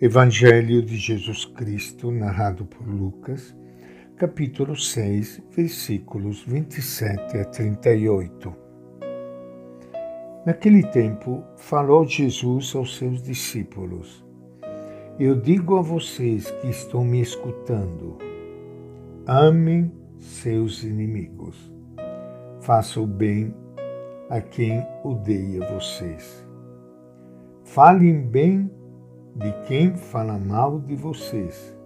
Evangelho de Jesus Cristo, narrado por Lucas, capítulo 6, versículos 27 a 38. Naquele tempo, falou Jesus aos seus discípulos: Eu digo a vocês que estão me escutando, amem seus inimigos, façam o bem a quem odeia vocês. Falem bem de quem fala mal de vocês.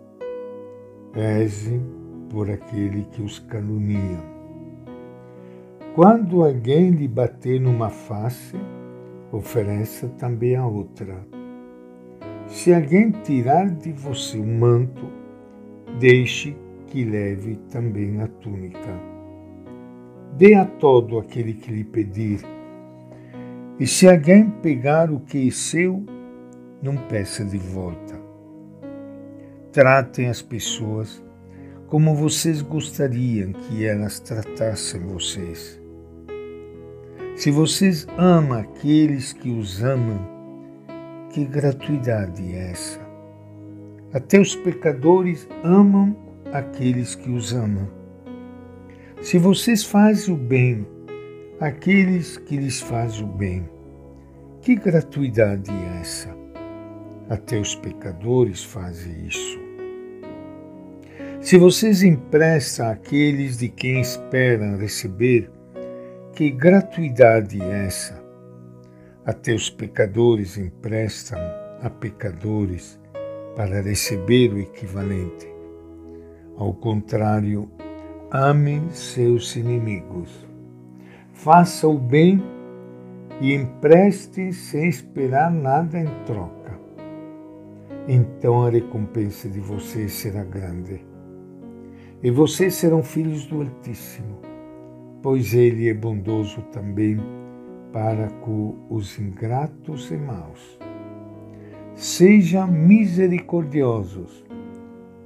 Reze por aquele que os calunia. Quando alguém lhe bater numa face, ofereça também a outra. Se alguém tirar de você o manto, deixe que leve também a túnica. Dê a todo aquele que lhe pedir. E se alguém pegar o que é seu, não peça de volta. Tratem as pessoas como vocês gostariam que elas tratassem vocês. Se vocês amam aqueles que os amam, que gratuidade é essa? Até os pecadores amam aqueles que os amam. Se vocês fazem o bem àqueles que lhes fazem o bem, que gratuidade é essa? Até os pecadores fazem isso. Se vocês emprestam àqueles de quem esperam receber, que gratuidade é essa? Até os pecadores emprestam a pecadores para receber o equivalente. Ao contrário, amem seus inimigos. Faça o bem e empreste sem esperar nada em troca então a recompensa de vocês será grande. E vocês serão filhos do Altíssimo, pois Ele é bondoso também para com os ingratos e maus. Sejam misericordiosos,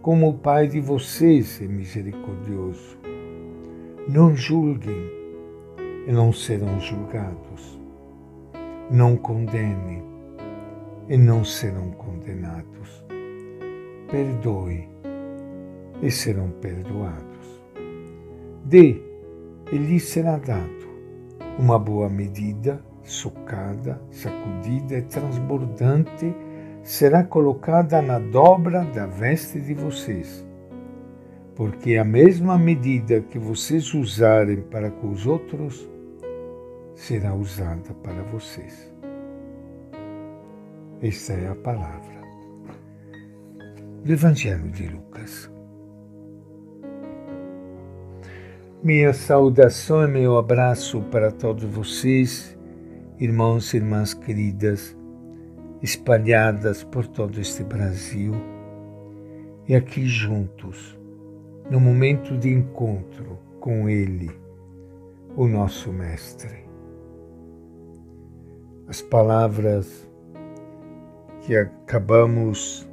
como o Pai de vocês é misericordioso. Não julguem e não serão julgados. Não condenem e não serão condenados. Perdoe e serão perdoados. Dê e lhe será dado uma boa medida, socada, sacudida e transbordante será colocada na dobra da veste de vocês. Porque a mesma medida que vocês usarem para com os outros será usada para vocês. Esta é a palavra do Evangelho de Lucas. Minha saudação e meu abraço para todos vocês, irmãos e irmãs queridas, espalhadas por todo este Brasil e aqui juntos, no momento de encontro com Ele, o nosso Mestre. As palavras que acabamos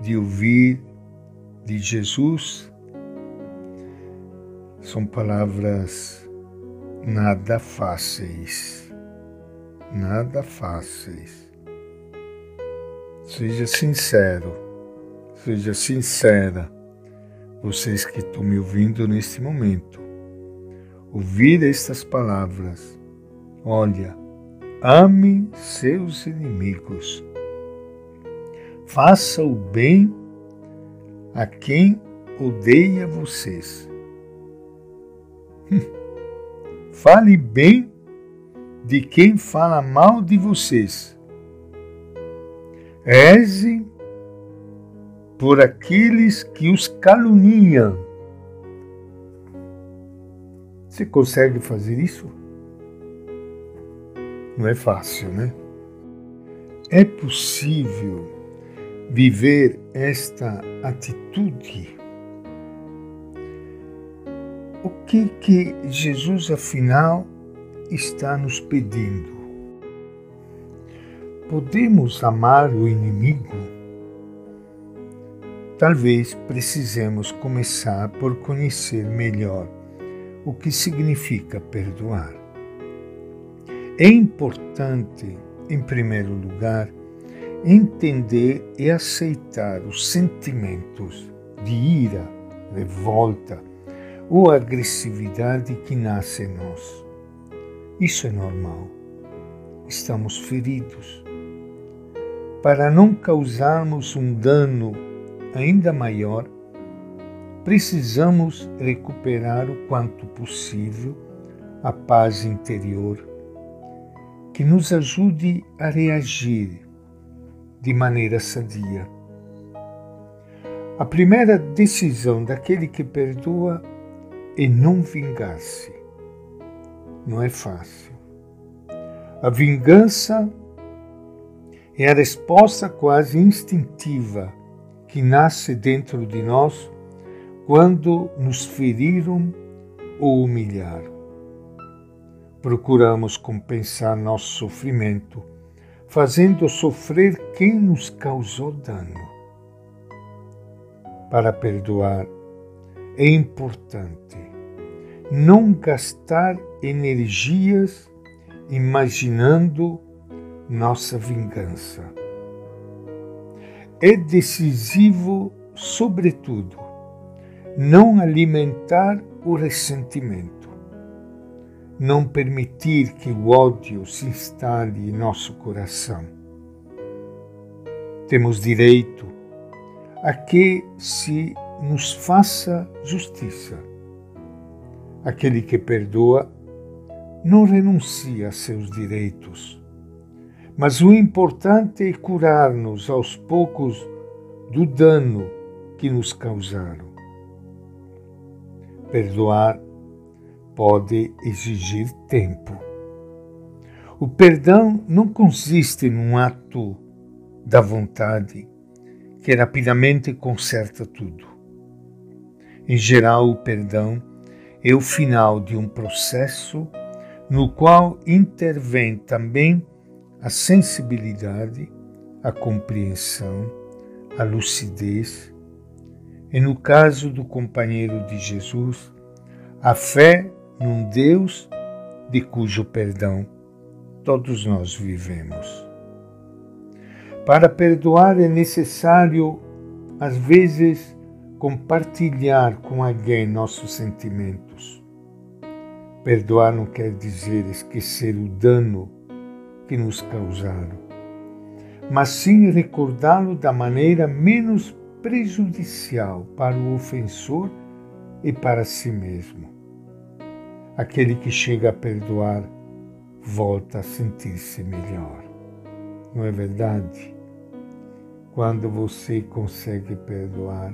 de ouvir de Jesus são palavras nada fáceis, nada fáceis. Seja sincero, seja sincera, vocês que estão me ouvindo neste momento. Ouvir estas palavras. Olha, ame seus inimigos Faça o bem a quem odeia vocês. Fale bem de quem fala mal de vocês. Reze por aqueles que os caluniam. Você consegue fazer isso? Não é fácil, né? É possível viver esta atitude? O que que Jesus afinal está nos pedindo? Podemos amar o inimigo? Talvez precisemos começar por conhecer melhor o que significa perdoar. É importante, em primeiro lugar, entender e aceitar os sentimentos de ira, revolta ou agressividade que nascem em nós. Isso é normal. Estamos feridos. Para não causarmos um dano ainda maior, precisamos recuperar o quanto possível a paz interior que nos ajude a reagir de maneira sadia. A primeira decisão daquele que perdoa é não vingar-se. Não é fácil. A vingança é a resposta quase instintiva que nasce dentro de nós quando nos feriram ou humilharam. Procuramos compensar nosso sofrimento, fazendo sofrer quem nos causou dano. Para perdoar, é importante não gastar energias imaginando nossa vingança. É decisivo, sobretudo, não alimentar o ressentimento não permitir que o ódio se instale em nosso coração. Temos direito a que se nos faça justiça. Aquele que perdoa não renuncia a seus direitos, mas o importante é curar-nos aos poucos do dano que nos causaram. Perdoar pode exigir tempo. O perdão não consiste num ato da vontade que rapidamente conserta tudo. Em geral, o perdão é o final de um processo no qual intervém também a sensibilidade, a compreensão, a lucidez e, no caso do companheiro de Jesus, a fé num Deus de cujo perdão todos nós vivemos. Para perdoar é necessário, às vezes, compartilhar com alguém nossos sentimentos. Perdoar não quer dizer esquecer o dano que nos causaram, mas sim recordá-lo da maneira menos prejudicial para o ofensor e para si mesmo. Aquele que chega a perdoar volta a sentir-se melhor. Não é verdade? Quando você consegue perdoar,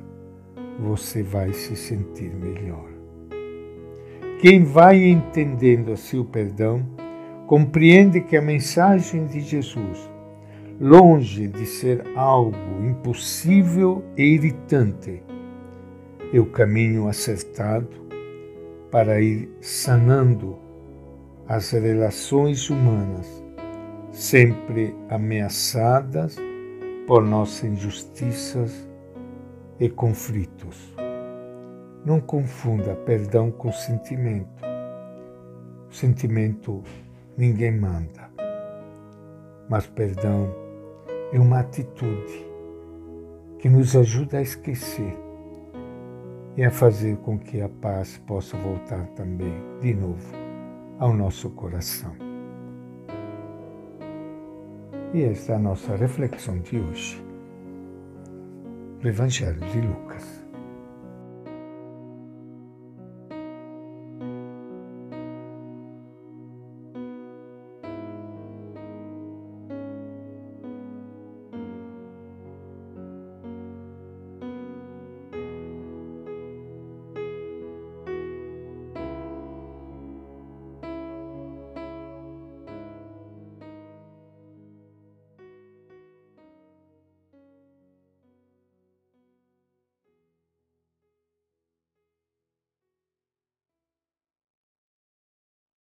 você vai se sentir melhor. Quem vai entendendo assim o perdão, compreende que a mensagem de Jesus, longe de ser algo impossível e irritante, é o caminho acertado para ir sanando as relações humanas, sempre ameaçadas por nossas injustiças e conflitos. Não confunda perdão com sentimento. O sentimento ninguém manda, mas perdão é uma atitude que nos ajuda a esquecer e a fazer com que a paz possa voltar também de novo ao nosso coração. E esta é a nossa reflexão de hoje do Evangelho de Lucas.